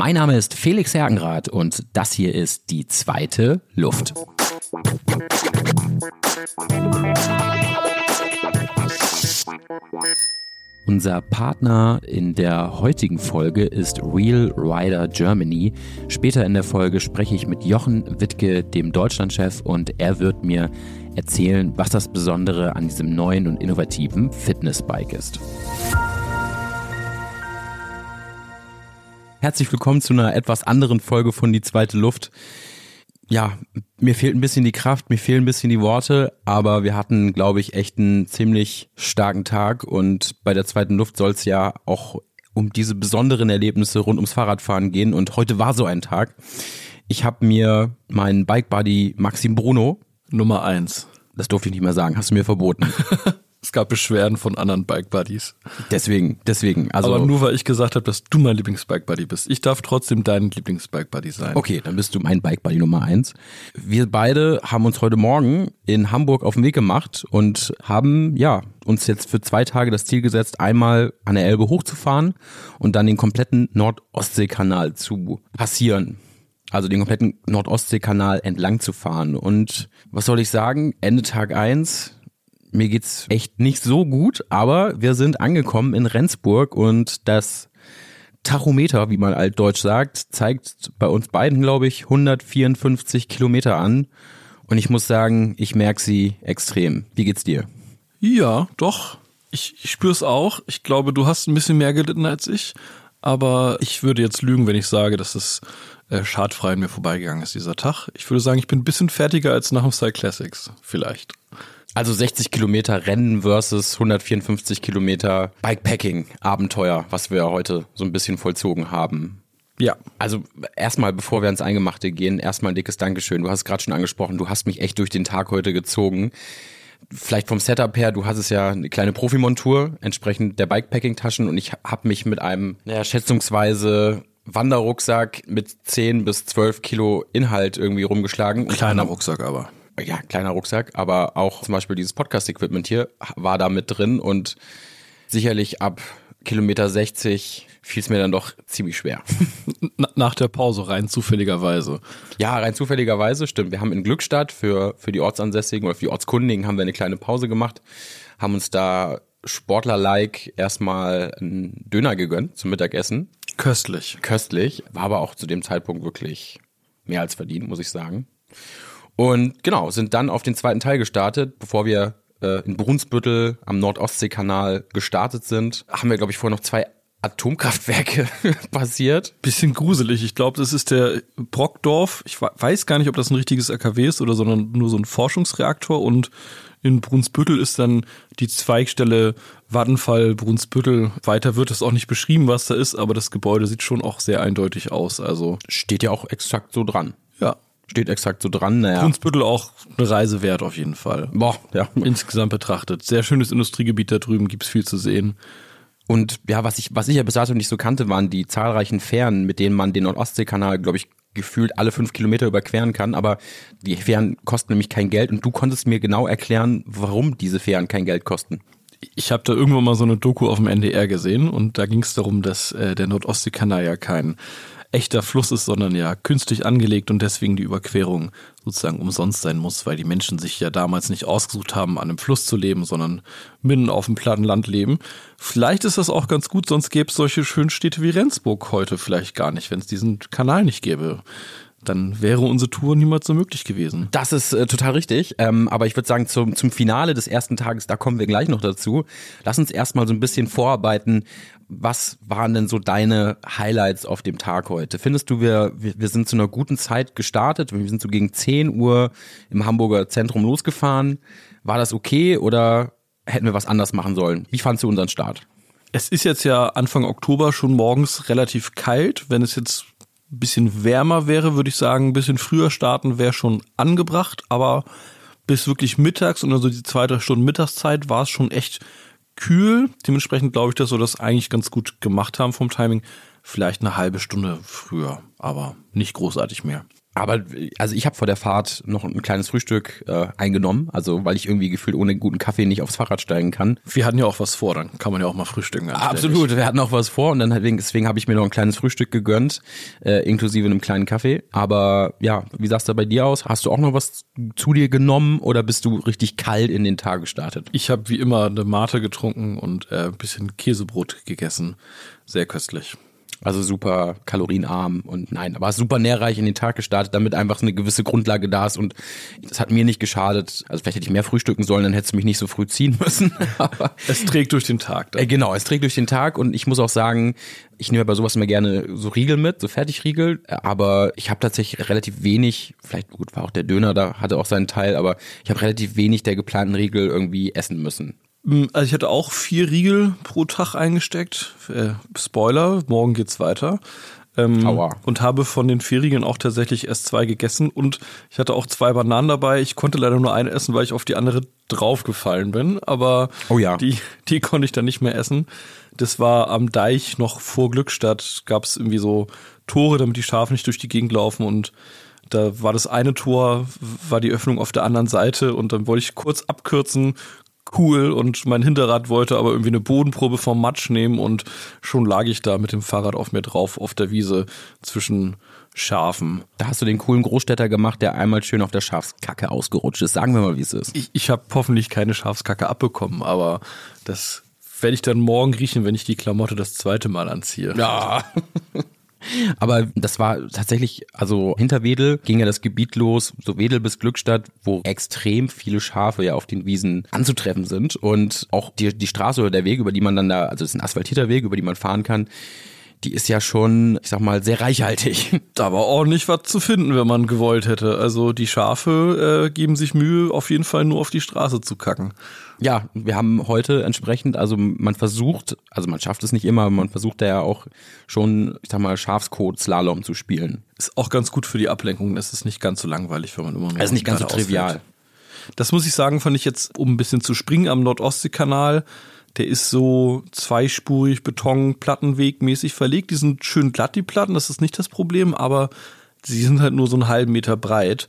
Mein Name ist Felix Hergenrath und das hier ist die zweite Luft. Unser Partner in der heutigen Folge ist Real Rider Germany. Später in der Folge spreche ich mit Jochen Wittke, dem Deutschlandchef, und er wird mir erzählen, was das Besondere an diesem neuen und innovativen Fitnessbike ist. Herzlich willkommen zu einer etwas anderen Folge von Die zweite Luft. Ja, mir fehlt ein bisschen die Kraft, mir fehlen ein bisschen die Worte, aber wir hatten, glaube ich, echt einen ziemlich starken Tag und bei der zweiten Luft soll es ja auch um diese besonderen Erlebnisse rund ums Fahrradfahren gehen und heute war so ein Tag. Ich habe mir meinen Bike Buddy Maxim Bruno Nummer eins. Das durfte ich nicht mehr sagen, hast du mir verboten. Es gab Beschwerden von anderen Bike Buddies. Deswegen, deswegen. Also Aber nur weil ich gesagt habe, dass du mein Lieblingsbike Buddy bist. Ich darf trotzdem dein Lieblingsbike Buddy sein. Okay, dann bist du mein Bike Buddy Nummer eins. Wir beide haben uns heute Morgen in Hamburg auf den Weg gemacht und haben, ja, uns jetzt für zwei Tage das Ziel gesetzt, einmal an der Elbe hochzufahren und dann den kompletten Nord-Ostsee-Kanal zu passieren. Also den kompletten Nord-Ostsee-Kanal entlang zu fahren. Und was soll ich sagen? Ende Tag eins mir geht's echt nicht so gut, aber wir sind angekommen in Rendsburg und das Tachometer, wie man altdeutsch sagt, zeigt bei uns beiden, glaube ich, 154 Kilometer an. Und ich muss sagen, ich merke sie extrem. Wie geht's dir? Ja, doch. Ich, ich spüre es auch. Ich glaube, du hast ein bisschen mehr gelitten als ich. Aber ich würde jetzt lügen, wenn ich sage, dass es äh, schadfrei an mir vorbeigegangen ist, dieser Tag. Ich würde sagen, ich bin ein bisschen fertiger als nach dem Style Classics. Vielleicht. Also 60 Kilometer Rennen versus 154 Kilometer Bikepacking Abenteuer, was wir heute so ein bisschen vollzogen haben. Ja. Also erstmal, bevor wir ans Eingemachte gehen, erstmal ein dickes Dankeschön. Du hast es gerade schon angesprochen, du hast mich echt durch den Tag heute gezogen. Vielleicht vom Setup her, du hattest ja eine kleine Profimontur, entsprechend der Bikepacking-Taschen und ich habe mich mit einem, naja, schätzungsweise Wanderrucksack mit 10 bis 12 Kilo Inhalt irgendwie rumgeschlagen. Kleiner Rucksack aber ja, kleiner Rucksack, aber auch zum Beispiel dieses Podcast-Equipment hier war da mit drin und sicherlich ab Kilometer 60 fiel es mir dann doch ziemlich schwer. Nach der Pause rein zufälligerweise. Ja, rein zufälligerweise, stimmt. Wir haben in Glückstadt für, für die Ortsansässigen oder für die Ortskundigen haben wir eine kleine Pause gemacht, haben uns da Sportler-like erstmal einen Döner gegönnt zum Mittagessen. Köstlich. Köstlich. War aber auch zu dem Zeitpunkt wirklich mehr als verdient, muss ich sagen. Und genau, sind dann auf den zweiten Teil gestartet, bevor wir äh, in Brunsbüttel am Nordostseekanal gestartet sind. Haben wir, glaube ich, vorher noch zwei Atomkraftwerke passiert. Bisschen gruselig. Ich glaube, das ist der Brockdorf. Ich weiß gar nicht, ob das ein richtiges AKW ist oder sondern nur so ein Forschungsreaktor. Und in Brunsbüttel ist dann die Zweigstelle Vattenfall Brunsbüttel. Weiter wird es auch nicht beschrieben, was da ist, aber das Gebäude sieht schon auch sehr eindeutig aus. Also steht ja auch exakt so dran. Ja, steht exakt so dran. Naja. Brunsbüttel auch eine Reise wert auf jeden Fall. Boah, ja. Insgesamt betrachtet. Sehr schönes Industriegebiet da drüben, gibt's viel zu sehen. Und ja, was ich, was ich ja bis dato nicht so kannte, waren die zahlreichen Fähren, mit denen man den Nordostseekanal, glaube ich, gefühlt alle fünf Kilometer überqueren kann. Aber die Fähren kosten nämlich kein Geld und du konntest mir genau erklären, warum diese Fähren kein Geld kosten. Ich habe da irgendwo mal so eine Doku auf dem NDR gesehen und da ging es darum, dass äh, der Nordostseekanal ja kein echter Fluss ist, sondern ja künstlich angelegt und deswegen die Überquerung sozusagen umsonst sein muss, weil die Menschen sich ja damals nicht ausgesucht haben, an einem Fluss zu leben, sondern mitten auf dem platten Land leben. Vielleicht ist das auch ganz gut, sonst gäbe es solche schönen Städte wie Rendsburg heute vielleicht gar nicht, wenn es diesen Kanal nicht gäbe dann wäre unsere Tour niemals so möglich gewesen. Das ist äh, total richtig. Ähm, aber ich würde sagen, zum, zum Finale des ersten Tages, da kommen wir gleich noch dazu. Lass uns erstmal so ein bisschen vorarbeiten. Was waren denn so deine Highlights auf dem Tag heute? Findest du, wir, wir, wir sind zu einer guten Zeit gestartet? Wir sind so gegen 10 Uhr im Hamburger Zentrum losgefahren. War das okay oder hätten wir was anders machen sollen? Wie fandst du unseren Start? Es ist jetzt ja Anfang Oktober schon morgens relativ kalt. Wenn es jetzt bisschen wärmer wäre, würde ich sagen, ein bisschen früher starten wäre schon angebracht, aber bis wirklich mittags und also die zwei, drei Stunden Mittagszeit war es schon echt kühl. Dementsprechend glaube ich, dass wir das eigentlich ganz gut gemacht haben vom Timing. Vielleicht eine halbe Stunde früher, aber nicht großartig mehr. Aber also ich habe vor der Fahrt noch ein kleines Frühstück äh, eingenommen, also weil ich irgendwie gefühlt ohne guten Kaffee nicht aufs Fahrrad steigen kann. Wir hatten ja auch was vor, dann kann man ja auch mal frühstücken. Absolut, wir hatten auch was vor und dann deswegen, deswegen habe ich mir noch ein kleines Frühstück gegönnt, äh, inklusive einem kleinen Kaffee. Aber ja, wie sah's da bei dir aus? Hast du auch noch was zu dir genommen oder bist du richtig kalt in den Tag gestartet? Ich habe wie immer eine Mate getrunken und äh, ein bisschen Käsebrot gegessen. Sehr köstlich. Also super kalorienarm und nein, aber super nährreich in den Tag gestartet, damit einfach eine gewisse Grundlage da ist und das hat mir nicht geschadet. Also vielleicht hätte ich mehr frühstücken sollen, dann hättest du mich nicht so früh ziehen müssen. aber es trägt durch den Tag. Dann. Äh, genau, es trägt durch den Tag und ich muss auch sagen, ich nehme bei sowas immer gerne so Riegel mit, so Fertigriegel, aber ich habe tatsächlich relativ wenig, vielleicht gut war auch der Döner, da hatte auch seinen Teil, aber ich habe relativ wenig der geplanten Riegel irgendwie essen müssen. Hm, also ich hatte auch vier Riegel pro Tag eingesteckt. Äh, Spoiler, morgen geht's weiter. Ähm, Aua. und habe von den vier Riegeln auch tatsächlich erst zwei gegessen und ich hatte auch zwei Bananen dabei. Ich konnte leider nur eine essen, weil ich auf die andere draufgefallen bin, aber oh ja. die, die konnte ich dann nicht mehr essen. Das war am Deich noch vor Glückstadt, gab es irgendwie so Tore, damit die Schafe nicht durch die Gegend laufen und da war das eine Tor, war die Öffnung auf der anderen Seite und dann wollte ich kurz abkürzen, cool und mein Hinterrad wollte aber irgendwie eine Bodenprobe vom Matsch nehmen und schon lag ich da mit dem Fahrrad auf mir drauf auf der Wiese zwischen Schafen. Da hast du den coolen Großstädter gemacht, der einmal schön auf der Schafskacke ausgerutscht ist. Sagen wir mal, wie es ist. Ich, ich habe hoffentlich keine Schafskacke abbekommen, aber das werde ich dann morgen riechen, wenn ich die Klamotte das zweite Mal anziehe. Ja. Aber das war tatsächlich, also hinter Wedel ging ja das Gebiet los, so Wedel bis Glückstadt, wo extrem viele Schafe ja auf den Wiesen anzutreffen sind. Und auch die, die Straße oder der Weg, über die man dann da, also es ist ein asphaltierter Weg, über die man fahren kann, die ist ja schon, ich sag mal, sehr reichhaltig. Da war ordentlich was zu finden, wenn man gewollt hätte. Also die Schafe äh, geben sich Mühe, auf jeden Fall nur auf die Straße zu kacken. Ja, wir haben heute entsprechend, also man versucht, also man schafft es nicht immer, man versucht ja auch schon, ich sag mal, Schafskot-Slalom zu spielen. Ist auch ganz gut für die Ablenkung. Es ist nicht ganz so langweilig, wenn man immer nur. Es ist nicht ganz so trivial. Ausfällt. Das muss ich sagen, fand ich jetzt, um ein bisschen zu springen am Nordostseekanal. Der ist so zweispurig, Beton, Plattenweg mäßig verlegt. Die sind schön glatt, die Platten, das ist nicht das Problem, aber sie sind halt nur so einen halben Meter breit.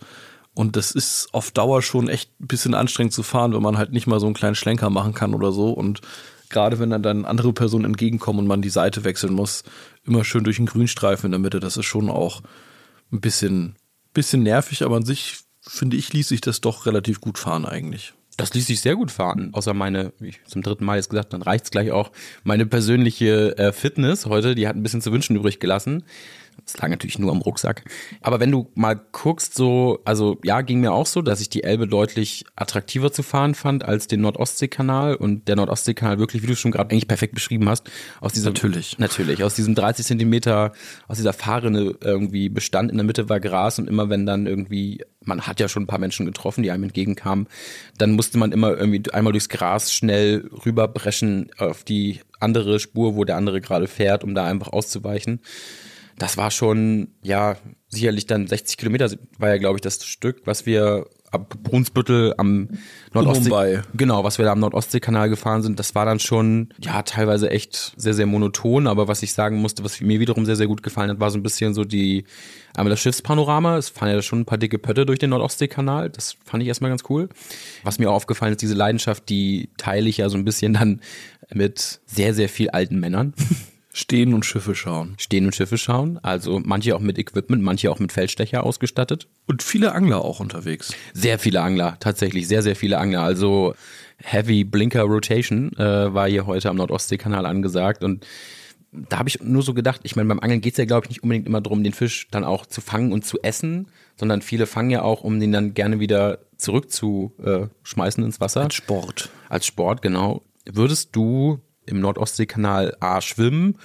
Und das ist auf Dauer schon echt ein bisschen anstrengend zu fahren, wenn man halt nicht mal so einen kleinen Schlenker machen kann oder so. Und gerade wenn dann, dann andere Personen entgegenkommen und man die Seite wechseln muss, immer schön durch einen Grünstreifen in der Mitte, das ist schon auch ein bisschen, bisschen nervig, aber an sich finde ich, ließ sich das doch relativ gut fahren eigentlich. Das ließ sich sehr gut fahren, außer meine, wie ich zum dritten Mal jetzt gesagt, dann reicht's gleich auch, meine persönliche äh, Fitness heute, die hat ein bisschen zu wünschen übrig gelassen. Das lag natürlich nur am Rucksack. Aber wenn du mal guckst, so, also ja, ging mir auch so, dass ich die Elbe deutlich attraktiver zu fahren fand als den Nordostseekanal und der Nordostseekanal wirklich, wie du schon gerade eigentlich perfekt beschrieben hast, aus diesem natürlich natürlich aus diesem 30 Zentimeter aus dieser Fahrrinne irgendwie bestand. In der Mitte war Gras und immer wenn dann irgendwie man hat ja schon ein paar Menschen getroffen, die einem entgegenkamen, dann musste man immer irgendwie einmal durchs Gras schnell rüberbrechen auf die andere Spur, wo der andere gerade fährt, um da einfach auszuweichen das war schon, ja, sicherlich dann 60 Kilometer war ja, glaube ich, das Stück, was wir ab Brunsbüttel am Nordostsee, genau, was wir da am Nordostseekanal gefahren sind, das war dann schon, ja, teilweise echt sehr, sehr monoton, aber was ich sagen musste, was mir wiederum sehr, sehr gut gefallen hat, war so ein bisschen so die, einmal das Schiffspanorama, es fahren ja schon ein paar dicke Pötte durch den Nordostseekanal, das fand ich erstmal ganz cool. Was mir auch aufgefallen ist, diese Leidenschaft, die teile ich ja so ein bisschen dann mit sehr, sehr viel alten Männern. Stehen und Schiffe schauen. Stehen und Schiffe schauen. Also manche auch mit Equipment, manche auch mit Feldstecher ausgestattet. Und viele Angler auch unterwegs. Sehr viele Angler, tatsächlich sehr, sehr viele Angler. Also Heavy Blinker Rotation äh, war hier heute am Nordostseekanal angesagt und da habe ich nur so gedacht, ich meine, beim Angeln geht's ja, glaube ich, nicht unbedingt immer darum, den Fisch dann auch zu fangen und zu essen, sondern viele fangen ja auch, um den dann gerne wieder zurückzuschmeißen ins Wasser. Als Sport. Als Sport, genau. Würdest du im Nordostseekanal A schwimmen,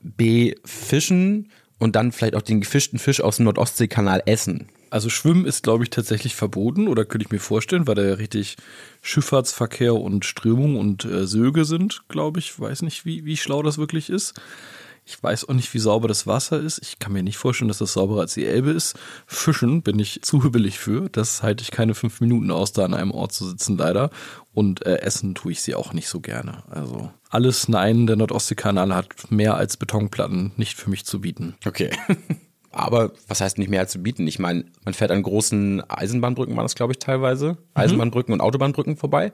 B fischen und dann vielleicht auch den gefischten Fisch aus dem Nordostseekanal essen. Also Schwimmen ist, glaube ich, tatsächlich verboten oder könnte ich mir vorstellen, weil da ja richtig Schifffahrtsverkehr und Strömung und äh, Söge sind, glaube ich. Weiß nicht, wie, wie schlau das wirklich ist. Ich weiß auch nicht, wie sauber das Wasser ist. Ich kann mir nicht vorstellen, dass das sauberer als die Elbe ist. Fischen bin ich zu hübbelig für. Das halte ich keine fünf Minuten aus, da an einem Ort zu sitzen, leider. Und äh, essen tue ich sie auch nicht so gerne. Also alles Nein, der Nordostseekanal hat mehr als Betonplatten nicht für mich zu bieten. Okay. Aber was heißt nicht mehr als zu bieten? Ich meine, man fährt an großen Eisenbahnbrücken, war das glaube ich teilweise, mhm. Eisenbahnbrücken und Autobahnbrücken vorbei.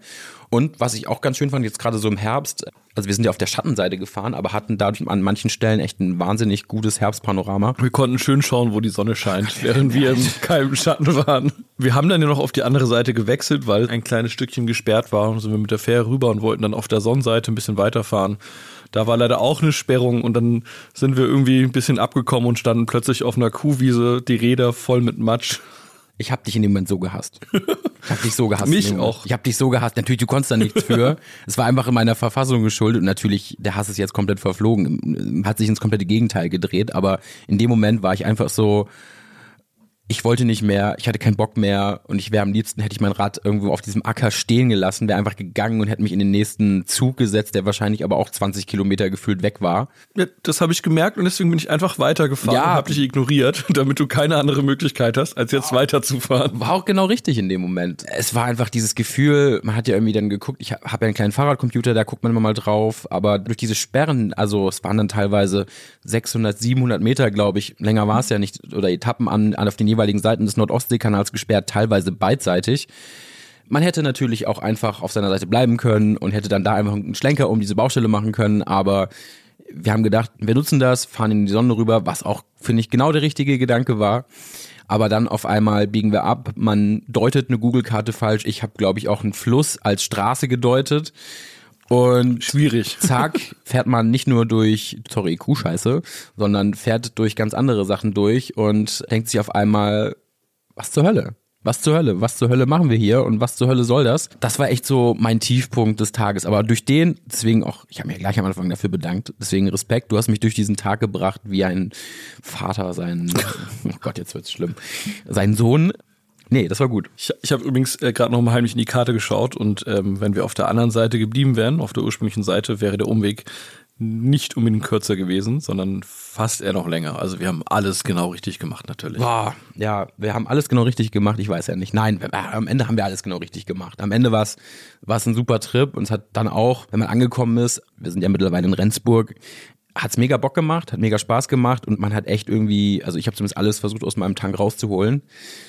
Und was ich auch ganz schön fand, jetzt gerade so im Herbst, also wir sind ja auf der Schattenseite gefahren, aber hatten dadurch an manchen Stellen echt ein wahnsinnig gutes Herbstpanorama. Wir konnten schön schauen, wo die Sonne scheint, während wir im kalten Schatten waren. Wir haben dann ja noch auf die andere Seite gewechselt, weil ein kleines Stückchen gesperrt war. Und sind wir mit der Fähre rüber und wollten dann auf der Sonnenseite ein bisschen weiterfahren. Da war leider auch eine Sperrung und dann sind wir irgendwie ein bisschen abgekommen und standen plötzlich auf einer Kuhwiese, die Räder voll mit Matsch. Ich hab dich in dem Moment so gehasst. Ich hab dich so gehasst. Mich auch. Ich hab dich so gehasst. Natürlich, du konntest da nichts für. es war einfach in meiner Verfassung geschuldet und natürlich, der Hass ist jetzt komplett verflogen. Hat sich ins komplette Gegenteil gedreht, aber in dem Moment war ich einfach so, ich wollte nicht mehr, ich hatte keinen Bock mehr und ich wäre am liebsten, hätte ich mein Rad irgendwo auf diesem Acker stehen gelassen, wäre einfach gegangen und hätte mich in den nächsten Zug gesetzt, der wahrscheinlich aber auch 20 Kilometer gefühlt weg war. Ja, das habe ich gemerkt und deswegen bin ich einfach weitergefahren ja. und habe dich ignoriert, damit du keine andere Möglichkeit hast, als jetzt weiterzufahren. War auch genau richtig in dem Moment. Es war einfach dieses Gefühl, man hat ja irgendwie dann geguckt, ich habe ja einen kleinen Fahrradcomputer, da guckt man immer mal drauf, aber durch diese Sperren, also es waren dann teilweise 600, 700 Meter, glaube ich, länger war es ja nicht, oder Etappen an, an auf den jeweiligen Seiten des Nordostseekanals gesperrt, teilweise beidseitig. Man hätte natürlich auch einfach auf seiner Seite bleiben können und hätte dann da einfach einen Schlenker um diese Baustelle machen können, aber wir haben gedacht, wir nutzen das, fahren in die Sonne rüber, was auch, finde ich, genau der richtige Gedanke war. Aber dann auf einmal biegen wir ab, man deutet eine Google-Karte falsch. Ich habe, glaube ich, auch einen Fluss als Straße gedeutet. Und schwierig. Zack, fährt man nicht nur durch, sorry, Kuhscheiße, sondern fährt durch ganz andere Sachen durch und denkt sich auf einmal, was zur Hölle? Was zur Hölle? Was zur Hölle machen wir hier und was zur Hölle soll das? Das war echt so mein Tiefpunkt des Tages. Aber durch den, deswegen auch, ich habe mir gleich am Anfang dafür bedankt, deswegen Respekt. Du hast mich durch diesen Tag gebracht, wie ein Vater seinen, oh Gott, jetzt wird's schlimm, seinen Sohn Nee, das war gut. Ich, ich habe übrigens äh, gerade noch mal heimlich in die Karte geschaut und ähm, wenn wir auf der anderen Seite geblieben wären, auf der ursprünglichen Seite, wäre der Umweg nicht unbedingt kürzer gewesen, sondern fast eher noch länger. Also wir haben alles genau richtig gemacht natürlich. Boah, ja, wir haben alles genau richtig gemacht. Ich weiß ja nicht. Nein, wir, am Ende haben wir alles genau richtig gemacht. Am Ende war es war es ein super Trip und es hat dann auch, wenn man angekommen ist, wir sind ja mittlerweile in Rendsburg, hat's mega Bock gemacht, hat mega Spaß gemacht und man hat echt irgendwie, also ich habe zumindest alles versucht aus meinem Tank rauszuholen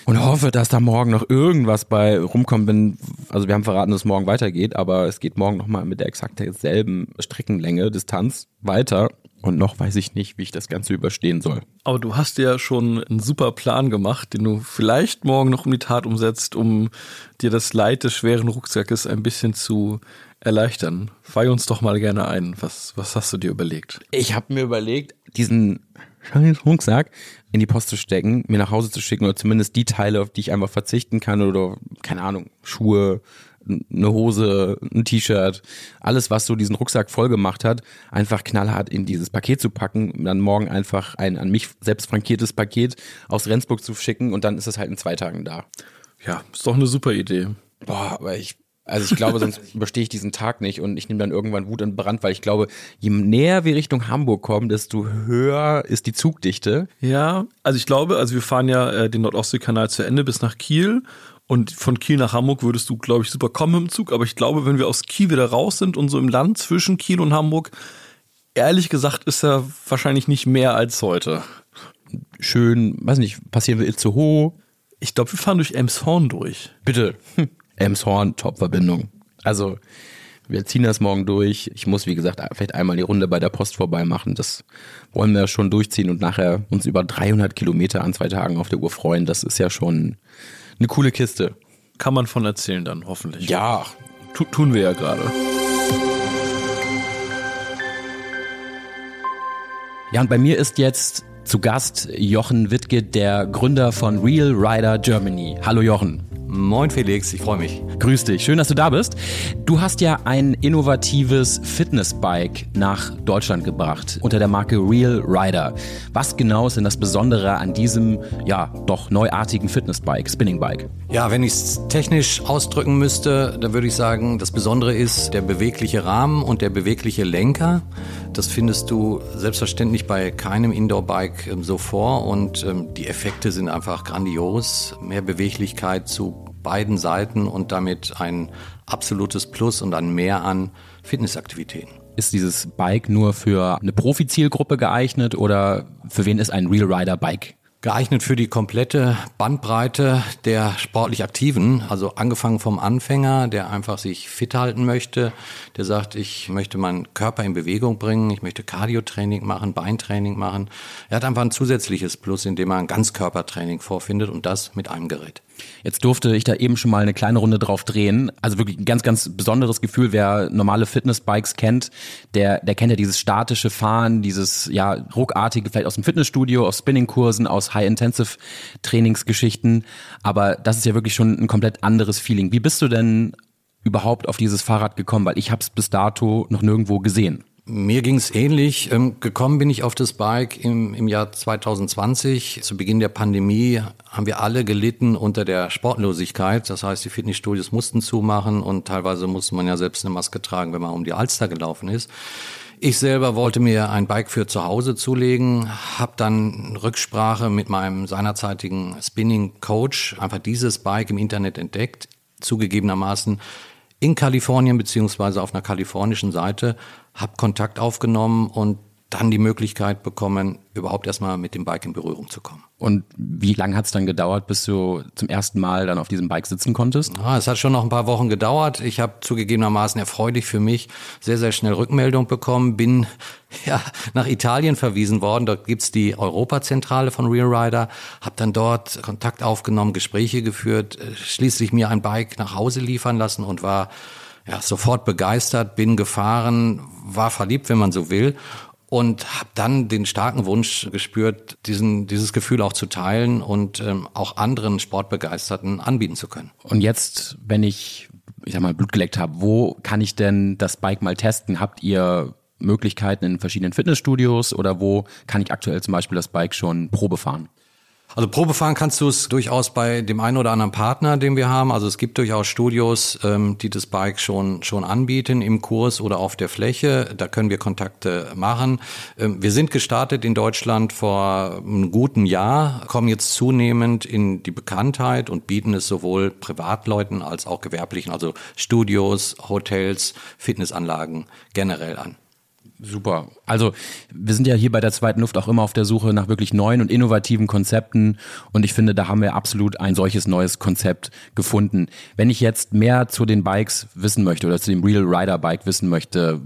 und hoffe, dass da morgen noch irgendwas bei rumkommt, wenn, also wir haben verraten, dass es morgen weitergeht, aber es geht morgen nochmal mit der exakt selben Streckenlänge, Distanz weiter und noch weiß ich nicht, wie ich das Ganze überstehen soll. Aber du hast ja schon einen super Plan gemacht, den du vielleicht morgen noch um die Tat umsetzt, um dir das Leid des schweren Rucksackes ein bisschen zu erleichtern. Weih uns doch mal gerne ein. Was, was hast du dir überlegt? Ich habe mir überlegt, diesen scheiß Rucksack in die Post zu stecken, mir nach Hause zu schicken oder zumindest die Teile, auf die ich einfach verzichten kann oder keine Ahnung, Schuhe, eine Hose, ein T-Shirt, alles, was so diesen Rucksack voll gemacht hat, einfach knallhart in dieses Paket zu packen, dann morgen einfach ein an mich selbst frankiertes Paket aus Rendsburg zu schicken und dann ist es halt in zwei Tagen da. Ja, ist doch eine super Idee. Boah, aber ich also ich glaube, sonst überstehe ich diesen Tag nicht und ich nehme dann irgendwann Wut und Brand, weil ich glaube, je näher wir Richtung Hamburg kommen, desto höher ist die Zugdichte. Ja, also ich glaube, also wir fahren ja äh, den Nordostseekanal zu Ende bis nach Kiel und von Kiel nach Hamburg würdest du, glaube ich, super kommen im Zug. Aber ich glaube, wenn wir aus Kiel wieder raus sind und so im Land zwischen Kiel und Hamburg, ehrlich gesagt, ist er wahrscheinlich nicht mehr als heute. Schön, weiß nicht, passieren wir Itzehoe. Ich glaube, wir fahren durch Emshorn durch. Bitte. Hm. Elmshorn, Top-Verbindung. Also wir ziehen das morgen durch. Ich muss, wie gesagt, vielleicht einmal die Runde bei der Post vorbei machen. Das wollen wir schon durchziehen und nachher uns über 300 Kilometer an zwei Tagen auf der Uhr freuen. Das ist ja schon eine coole Kiste. Kann man von erzählen dann, hoffentlich. Ja. Tu tun wir ja gerade. Ja, und bei mir ist jetzt zu Gast Jochen Wittke, der Gründer von Real Rider Germany. Hallo Jochen. Moin Felix, ich freue mich. Grüß dich, schön, dass du da bist. Du hast ja ein innovatives Fitnessbike nach Deutschland gebracht unter der Marke Real Rider. Was genau ist denn das Besondere an diesem, ja, doch neuartigen Fitnessbike, Spinningbike? Ja, wenn ich es technisch ausdrücken müsste, dann würde ich sagen, das Besondere ist der bewegliche Rahmen und der bewegliche Lenker. Das findest du selbstverständlich bei keinem Indoor-Bike ähm, so vor und ähm, die Effekte sind einfach grandios. Mehr Beweglichkeit zu beiden Seiten und damit ein absolutes Plus und ein Mehr an Fitnessaktivitäten. Ist dieses Bike nur für eine Profi-Zielgruppe geeignet oder für wen ist ein Real Rider Bike geeignet für die komplette Bandbreite der sportlich Aktiven. Also angefangen vom Anfänger, der einfach sich fit halten möchte, der sagt, ich möchte meinen Körper in Bewegung bringen, ich möchte Cardio-Training machen, Beintraining machen. Er hat einfach ein zusätzliches Plus, indem er ein Ganzkörpertraining vorfindet und das mit einem Gerät. Jetzt durfte ich da eben schon mal eine kleine Runde drauf drehen. Also wirklich ein ganz, ganz besonderes Gefühl. Wer normale Fitnessbikes kennt, der, der kennt ja dieses statische Fahren, dieses ja ruckartige, vielleicht aus dem Fitnessstudio, aus Spinningkursen, aus High-Intensive-Trainingsgeschichten. Aber das ist ja wirklich schon ein komplett anderes Feeling. Wie bist du denn überhaupt auf dieses Fahrrad gekommen? Weil ich habe es bis dato noch nirgendwo gesehen. Mir ging es ähnlich. Ähm, gekommen bin ich auf das Bike im, im Jahr 2020. Zu Beginn der Pandemie haben wir alle gelitten unter der Sportlosigkeit. Das heißt, die Fitnessstudios mussten zumachen und teilweise musste man ja selbst eine Maske tragen, wenn man um die Alster gelaufen ist. Ich selber wollte mir ein Bike für zu Hause zulegen, habe dann Rücksprache mit meinem seinerzeitigen Spinning-Coach einfach dieses Bike im Internet entdeckt. Zugegebenermaßen in Kalifornien beziehungsweise auf einer kalifornischen Seite, habe Kontakt aufgenommen und dann die Möglichkeit bekommen, überhaupt erstmal mit dem Bike in Berührung zu kommen. Und wie lange hat es dann gedauert, bis du zum ersten Mal dann auf diesem Bike sitzen konntest? Ah, es hat schon noch ein paar Wochen gedauert. Ich habe zugegebenermaßen erfreulich für mich sehr, sehr schnell Rückmeldung bekommen, bin ja, nach Italien verwiesen worden. Dort gibt's die Europazentrale von Real Rider, habe dann dort Kontakt aufgenommen, Gespräche geführt, äh, schließlich mir ein Bike nach Hause liefern lassen und war ja, sofort begeistert, bin gefahren, war verliebt, wenn man so will und habe dann den starken Wunsch gespürt, diesen, dieses Gefühl auch zu teilen und ähm, auch anderen Sportbegeisterten anbieten zu können. Und jetzt, wenn ich, ich sag mal, Blut geleckt habe, wo kann ich denn das Bike mal testen? Habt ihr Möglichkeiten in verschiedenen Fitnessstudios oder wo kann ich aktuell zum Beispiel das Bike schon Probe fahren? Also Probefahren kannst du es durchaus bei dem einen oder anderen Partner, den wir haben. Also es gibt durchaus Studios, ähm, die das Bike schon schon anbieten im Kurs oder auf der Fläche. Da können wir Kontakte machen. Ähm, wir sind gestartet in Deutschland vor einem guten Jahr, kommen jetzt zunehmend in die Bekanntheit und bieten es sowohl Privatleuten als auch gewerblichen, also Studios, Hotels, Fitnessanlagen generell an. Super. Also wir sind ja hier bei der zweiten Luft auch immer auf der Suche nach wirklich neuen und innovativen Konzepten und ich finde, da haben wir absolut ein solches neues Konzept gefunden. Wenn ich jetzt mehr zu den Bikes wissen möchte oder zu dem Real Rider Bike wissen möchte,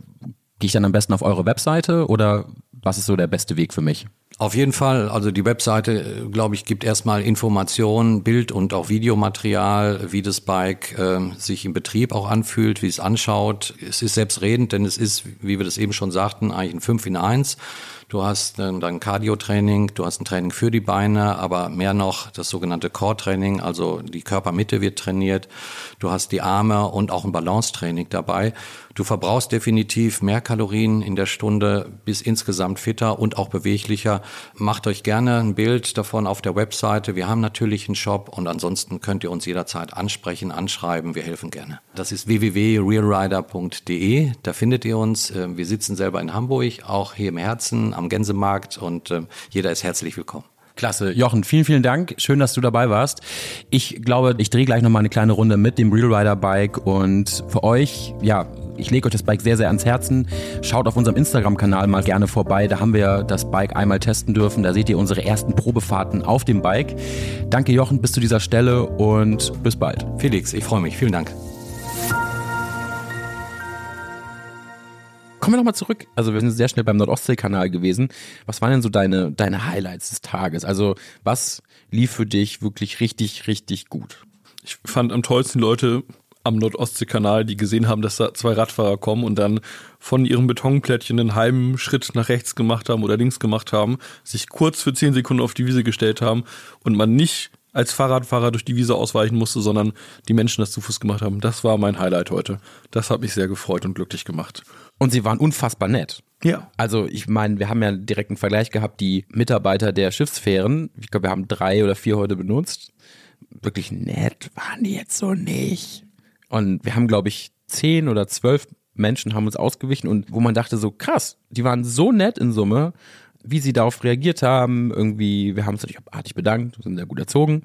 gehe ich dann am besten auf eure Webseite oder was ist so der beste Weg für mich? Auf jeden Fall. Also die Webseite, glaube ich, gibt erstmal Informationen, Bild- und auch Videomaterial, wie das Bike äh, sich im Betrieb auch anfühlt, wie es anschaut. Es ist selbstredend, denn es ist, wie wir das eben schon sagten, eigentlich ein 5 in 1. Du hast dein Cardio-Training, du hast ein Training für die Beine, aber mehr noch das sogenannte Core-Training, also die Körpermitte wird trainiert. Du hast die Arme und auch ein Balance-Training dabei. Du verbrauchst definitiv mehr Kalorien in der Stunde, bist insgesamt fitter und auch beweglicher. Macht euch gerne ein Bild davon auf der Webseite. Wir haben natürlich einen Shop und ansonsten könnt ihr uns jederzeit ansprechen, anschreiben. Wir helfen gerne. Das ist www.realrider.de. Da findet ihr uns. Ähm, wir sitzen selber in Hamburg, auch hier im Herzen am Gänsemarkt und ähm, jeder ist herzlich willkommen. Klasse. Jochen, vielen, vielen Dank. Schön, dass du dabei warst. Ich glaube, ich drehe gleich nochmal eine kleine Runde mit dem Real Rider Bike und für euch, ja, ich lege euch das Bike sehr, sehr ans Herzen. Schaut auf unserem Instagram-Kanal mal gerne vorbei. Da haben wir das Bike einmal testen dürfen. Da seht ihr unsere ersten Probefahrten auf dem Bike. Danke, Jochen, bis zu dieser Stelle und bis bald. Felix, ich freue mich. Vielen Dank. Kommen wir nochmal zurück. Also wir sind sehr schnell beim Nordostsee-Kanal gewesen. Was waren denn so deine, deine Highlights des Tages? Also was lief für dich wirklich richtig, richtig gut? Ich fand am tollsten Leute am Nordostseekanal, die gesehen haben, dass da zwei Radfahrer kommen und dann von ihrem Betonplättchen einen halben Schritt nach rechts gemacht haben oder links gemacht haben, sich kurz für zehn Sekunden auf die Wiese gestellt haben und man nicht als Fahrradfahrer durch die Wiese ausweichen musste, sondern die Menschen das zu Fuß gemacht haben. Das war mein Highlight heute. Das hat mich sehr gefreut und glücklich gemacht. Und sie waren unfassbar nett. Ja. Also ich meine, wir haben ja direkt einen Vergleich gehabt, die Mitarbeiter der Schiffsfähren, ich glaube, wir haben drei oder vier heute benutzt. Wirklich nett waren die jetzt so nicht. Und wir haben, glaube ich, zehn oder zwölf Menschen haben uns ausgewichen und wo man dachte so, krass, die waren so nett in Summe, wie sie darauf reagiert haben. Irgendwie, wir haben uns natürlich artig bedankt, sind sehr gut erzogen.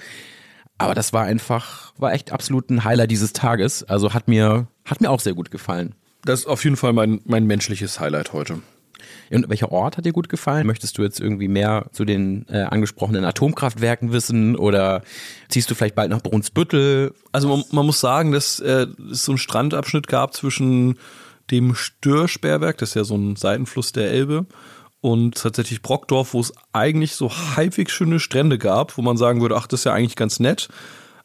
Aber das war einfach, war echt absolut ein Highlight dieses Tages. Also hat mir, hat mir auch sehr gut gefallen. Das ist auf jeden Fall mein, mein menschliches Highlight heute. Und welcher Ort hat dir gut gefallen? Möchtest du jetzt irgendwie mehr zu den äh, angesprochenen Atomkraftwerken wissen oder ziehst du vielleicht bald nach Brunsbüttel? Also man, man muss sagen, dass äh, es so einen Strandabschnitt gab zwischen dem Störsperrwerk, das ist ja so ein Seitenfluss der Elbe, und tatsächlich Brockdorf, wo es eigentlich so halbwegs schöne Strände gab, wo man sagen würde, ach, das ist ja eigentlich ganz nett.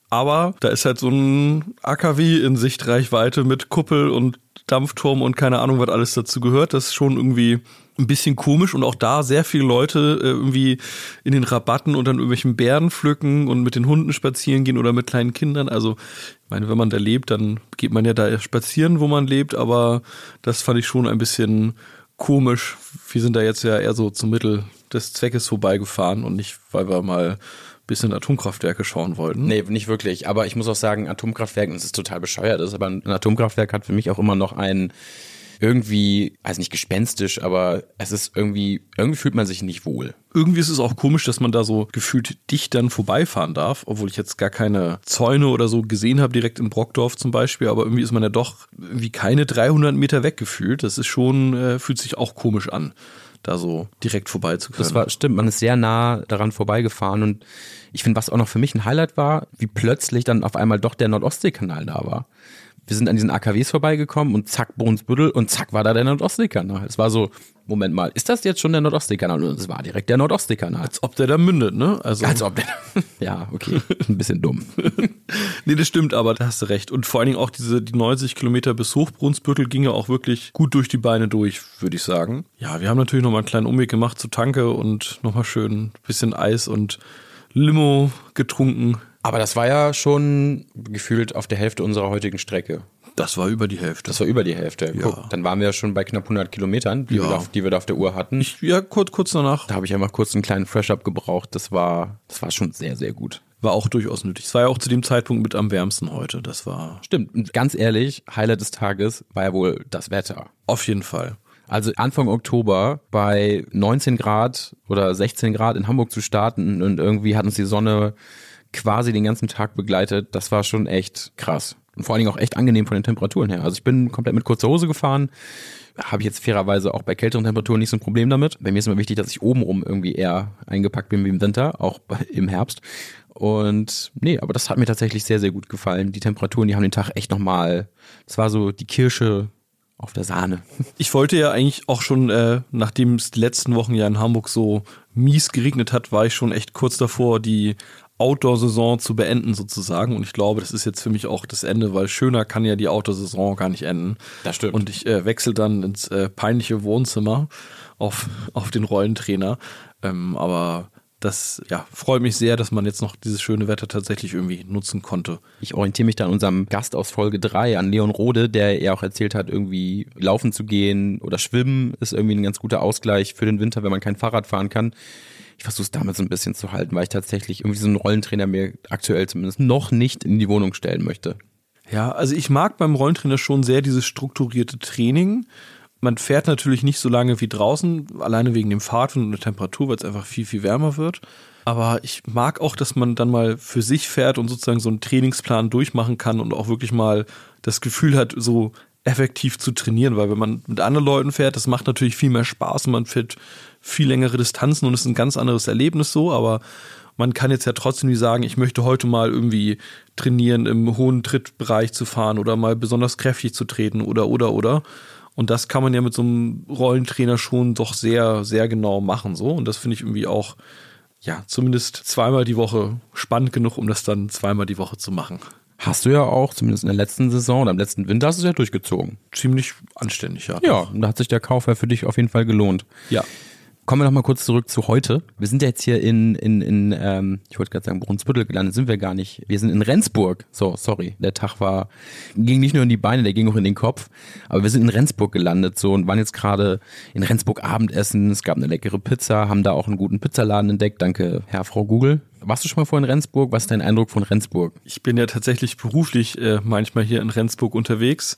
Aber da ist halt so ein AKW in Sichtreichweite mit Kuppel und Dampfturm und keine Ahnung, was alles dazu gehört. Das ist schon irgendwie ein bisschen komisch und auch da sehr viele Leute äh, irgendwie in den Rabatten und dann irgendwelchen Bären pflücken und mit den Hunden spazieren gehen oder mit kleinen Kindern. Also, ich meine, wenn man da lebt, dann geht man ja da spazieren, wo man lebt, aber das fand ich schon ein bisschen komisch. Wir sind da jetzt ja eher so zum Mittel des Zweckes vorbeigefahren und nicht, weil wir mal bisschen Atomkraftwerke schauen wollten. Nee, nicht wirklich. Aber ich muss auch sagen, Atomkraftwerken, das ist total bescheuert ist, aber ein Atomkraftwerk hat für mich auch immer noch einen irgendwie, also nicht gespenstisch, aber es ist irgendwie, irgendwie fühlt man sich nicht wohl. Irgendwie ist es auch komisch, dass man da so gefühlt dicht dann vorbeifahren darf, obwohl ich jetzt gar keine Zäune oder so gesehen habe, direkt in Brockdorf zum Beispiel, aber irgendwie ist man ja doch wie keine 300 Meter weggefühlt. Das ist schon, äh, fühlt sich auch komisch an da so direkt vorbei zu können. Das war, stimmt, man ist sehr nah daran vorbeigefahren und ich finde, was auch noch für mich ein Highlight war, wie plötzlich dann auf einmal doch der Nordostseekanal da war wir sind an diesen AKWs vorbeigekommen und zack, Brunsbüttel und zack war da der Nordostseekanal. Es war so, Moment mal, ist das jetzt schon der Nordostseekanal? Und es war direkt der Nordostseekanal. Als ob der da mündet, ne? Also Als ob der, ja, okay, ein bisschen dumm. nee, das stimmt, aber da hast du recht. Und vor allen Dingen auch diese, die 90 Kilometer bis Hochbrunsbüttel ging ja auch wirklich gut durch die Beine durch, würde ich sagen. Ja, wir haben natürlich nochmal einen kleinen Umweg gemacht zu Tanke und nochmal schön ein bisschen Eis und Limo getrunken. Aber das war ja schon gefühlt auf der Hälfte unserer heutigen Strecke. Das war über die Hälfte. Das war über die Hälfte. Ja. Guck, dann waren wir ja schon bei knapp 100 Kilometern, die, ja. wir, da, die wir da auf der Uhr hatten. Ich, ja, kurz, kurz danach. Da habe ich einfach kurz einen kleinen Fresh-Up gebraucht. Das war, das war schon sehr, sehr gut. War auch durchaus nötig. Es war ja auch zu dem Zeitpunkt mit am wärmsten heute. Das war. Stimmt. Und ganz ehrlich, Highlight des Tages war ja wohl das Wetter. Auf jeden Fall. Also Anfang Oktober bei 19 Grad oder 16 Grad in Hamburg zu starten und irgendwie hat uns die Sonne quasi den ganzen Tag begleitet. Das war schon echt krass. Und vor allen Dingen auch echt angenehm von den Temperaturen her. Also ich bin komplett mit kurzer Hose gefahren. Habe ich jetzt fairerweise auch bei kälteren Temperaturen nicht so ein Problem damit. Bei mir ist immer wichtig, dass ich obenrum irgendwie eher eingepackt bin wie im Winter, auch im Herbst. Und nee, aber das hat mir tatsächlich sehr, sehr gut gefallen. Die Temperaturen, die haben den Tag echt nochmal, das war so die Kirsche auf der Sahne. Ich wollte ja eigentlich auch schon, äh, nachdem es die letzten Wochen ja in Hamburg so mies geregnet hat, war ich schon echt kurz davor, die Outdoor-Saison zu beenden sozusagen. Und ich glaube, das ist jetzt für mich auch das Ende, weil schöner kann ja die Outdoor-Saison gar nicht enden. Das stimmt. Und ich äh, wechsle dann ins äh, peinliche Wohnzimmer auf, auf den Rollentrainer. Ähm, aber das ja, freut mich sehr, dass man jetzt noch dieses schöne Wetter tatsächlich irgendwie nutzen konnte. Ich orientiere mich da an unserem Gast aus Folge 3, an Leon Rode, der ja auch erzählt hat, irgendwie laufen zu gehen oder schwimmen ist irgendwie ein ganz guter Ausgleich für den Winter, wenn man kein Fahrrad fahren kann ich versuche es damit so ein bisschen zu halten, weil ich tatsächlich irgendwie so einen Rollentrainer mir aktuell zumindest noch nicht in die Wohnung stellen möchte. Ja, also ich mag beim Rollentrainer schon sehr dieses strukturierte Training. Man fährt natürlich nicht so lange wie draußen, alleine wegen dem Fahrtwind und der Temperatur, weil es einfach viel, viel wärmer wird. Aber ich mag auch, dass man dann mal für sich fährt und sozusagen so einen Trainingsplan durchmachen kann und auch wirklich mal das Gefühl hat, so effektiv zu trainieren, weil wenn man mit anderen Leuten fährt, das macht natürlich viel mehr Spaß und man fährt viel längere Distanzen und ist ein ganz anderes Erlebnis so, aber man kann jetzt ja trotzdem nicht sagen, ich möchte heute mal irgendwie trainieren, im hohen Trittbereich zu fahren oder mal besonders kräftig zu treten oder, oder, oder. Und das kann man ja mit so einem Rollentrainer schon doch sehr, sehr genau machen, so. Und das finde ich irgendwie auch, ja, zumindest zweimal die Woche spannend genug, um das dann zweimal die Woche zu machen. Hast du ja auch, zumindest in der letzten Saison oder im letzten Winter, hast du es ja durchgezogen. Ziemlich anständig, ja. Ja, und da hat sich der Kauf ja für dich auf jeden Fall gelohnt. Ja. Kommen wir noch mal kurz zurück zu heute. Wir sind ja jetzt hier in, in, in ähm, ich wollte gerade sagen, Brunsbüttel gelandet, sind wir gar nicht. Wir sind in Rendsburg. So, sorry. Der Tag war, ging nicht nur in die Beine, der ging auch in den Kopf. Aber wir sind in Rendsburg gelandet so und waren jetzt gerade in Rendsburg Abendessen. Es gab eine leckere Pizza, haben da auch einen guten Pizzaladen entdeckt. Danke, Herr, Frau Google. Warst du schon mal vor in Rendsburg? Was ist dein Eindruck von Rendsburg? Ich bin ja tatsächlich beruflich äh, manchmal hier in Rendsburg unterwegs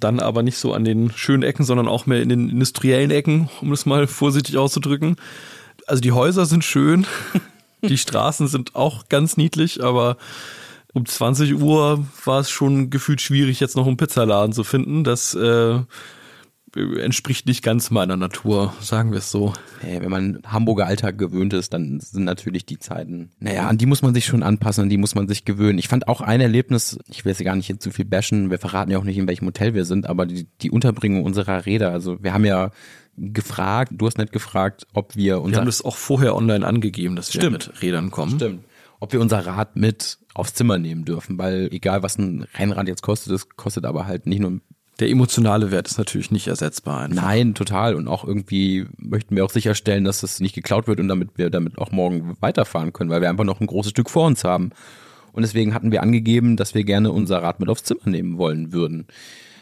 dann aber nicht so an den schönen Ecken, sondern auch mehr in den industriellen Ecken, um es mal vorsichtig auszudrücken. Also die Häuser sind schön, die Straßen sind auch ganz niedlich, aber Um 20 Uhr war es schon gefühlt schwierig, jetzt noch einen Pizzaladen zu finden. Das äh, entspricht nicht ganz meiner Natur, sagen wir es so. Hey, wenn man Hamburger Alltag gewöhnt ist, dann sind natürlich die Zeiten, naja, an die muss man sich schon anpassen, an die muss man sich gewöhnen. Ich fand auch ein Erlebnis, ich will jetzt gar nicht zu viel bashen, wir verraten ja auch nicht, in welchem Hotel wir sind, aber die, die Unterbringung unserer Räder, also wir haben ja gefragt, du hast nicht gefragt, ob wir unser... Wir haben das auch vorher online angegeben, dass wir Stimmt. mit Rädern kommen. Stimmt. Ob wir unser Rad mit aufs Zimmer nehmen dürfen, weil egal was ein Rennrad jetzt kostet, es kostet aber halt nicht nur der emotionale Wert ist natürlich nicht ersetzbar. Einfach. Nein, total. Und auch irgendwie möchten wir auch sicherstellen, dass es nicht geklaut wird und damit wir damit auch morgen weiterfahren können, weil wir einfach noch ein großes Stück vor uns haben. Und deswegen hatten wir angegeben, dass wir gerne unser Rad mit aufs Zimmer nehmen wollen würden.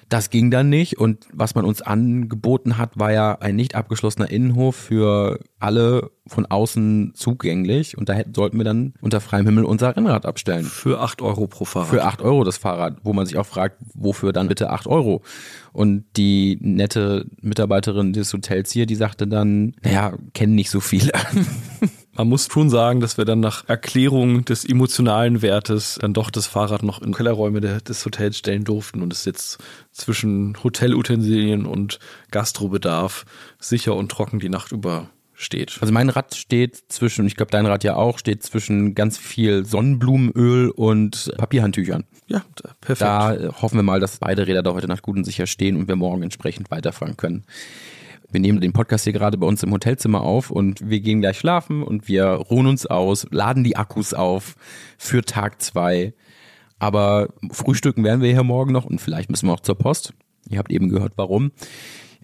Das ging dann nicht und was man uns angeboten hat, war ja ein nicht abgeschlossener Innenhof für alle von außen zugänglich und da hätten, sollten wir dann unter freiem Himmel unser Rennrad abstellen. Für acht Euro pro Fahrrad. Für acht Euro das Fahrrad, wo man sich auch fragt, wofür dann bitte acht Euro? Und die nette Mitarbeiterin des Hotels hier, die sagte dann, naja, kennen nicht so viele. Man muss schon sagen, dass wir dann nach Erklärung des emotionalen Wertes dann doch das Fahrrad noch in Kellerräume des Hotels stellen durften und es jetzt zwischen Hotelutensilien und Gastrobedarf sicher und trocken die Nacht über steht. Also mein Rad steht zwischen, ich glaube dein Rad ja auch, steht zwischen ganz viel Sonnenblumenöl und Papierhandtüchern. Ja, perfekt. Da hoffen wir mal, dass beide Räder da heute Nacht gut und sicher stehen und wir morgen entsprechend weiterfahren können wir nehmen den Podcast hier gerade bei uns im Hotelzimmer auf und wir gehen gleich schlafen und wir ruhen uns aus, laden die Akkus auf für Tag zwei. Aber frühstücken werden wir hier morgen noch und vielleicht müssen wir auch zur Post. Ihr habt eben gehört, warum.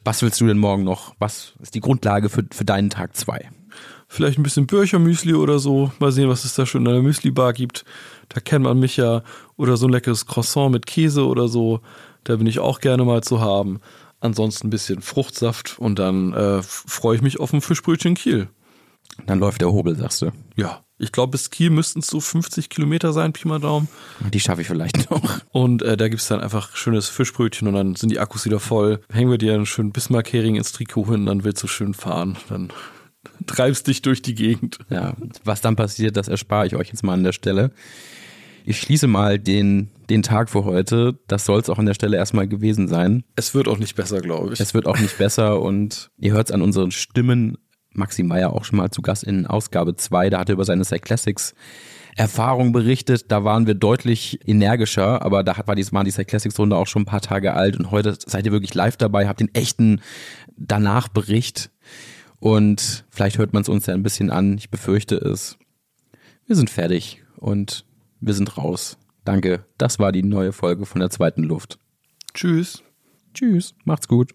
Was willst du denn morgen noch? Was ist die Grundlage für, für deinen Tag zwei? Vielleicht ein bisschen Bürchermüsli oder so. Mal sehen, was es da schon in der Müsli-Bar gibt. Da kennt man mich ja. Oder so ein leckeres Croissant mit Käse oder so. Da bin ich auch gerne mal zu haben. Ansonsten ein bisschen Fruchtsaft und dann äh, freue ich mich auf ein Fischbrötchen Kiel. Dann läuft der Hobel, sagst du. Ja, ich glaube, bis Kiel müssten es so 50 Kilometer sein, Pi mal Daumen. Die schaffe ich vielleicht noch. Und äh, da gibt es dann einfach schönes Fischbrötchen und dann sind die Akkus wieder voll. Hängen wir dir einen schönen Bismarck-Hering ins Trikot hin, dann willst du schön fahren. Dann treibst dich durch die Gegend. Ja, was dann passiert, das erspare ich euch jetzt mal an der Stelle. Ich schließe mal den, den Tag für heute. Das soll es auch an der Stelle erstmal gewesen sein. Es wird auch nicht besser, glaube ich. Es wird auch nicht besser und ihr hört es an unseren Stimmen. Maxi Meyer auch schon mal zu Gast in Ausgabe 2. Da hat er über seine Cyclassics Classics Erfahrung berichtet. Da waren wir deutlich energischer, aber da war die, waren die Cyclassics Classics Runde auch schon ein paar Tage alt und heute seid ihr wirklich live dabei, habt den echten danach Bericht und vielleicht hört man es uns ja ein bisschen an. Ich befürchte es. Wir sind fertig und wir sind raus. Danke. Das war die neue Folge von der zweiten Luft. Tschüss. Tschüss. Macht's gut.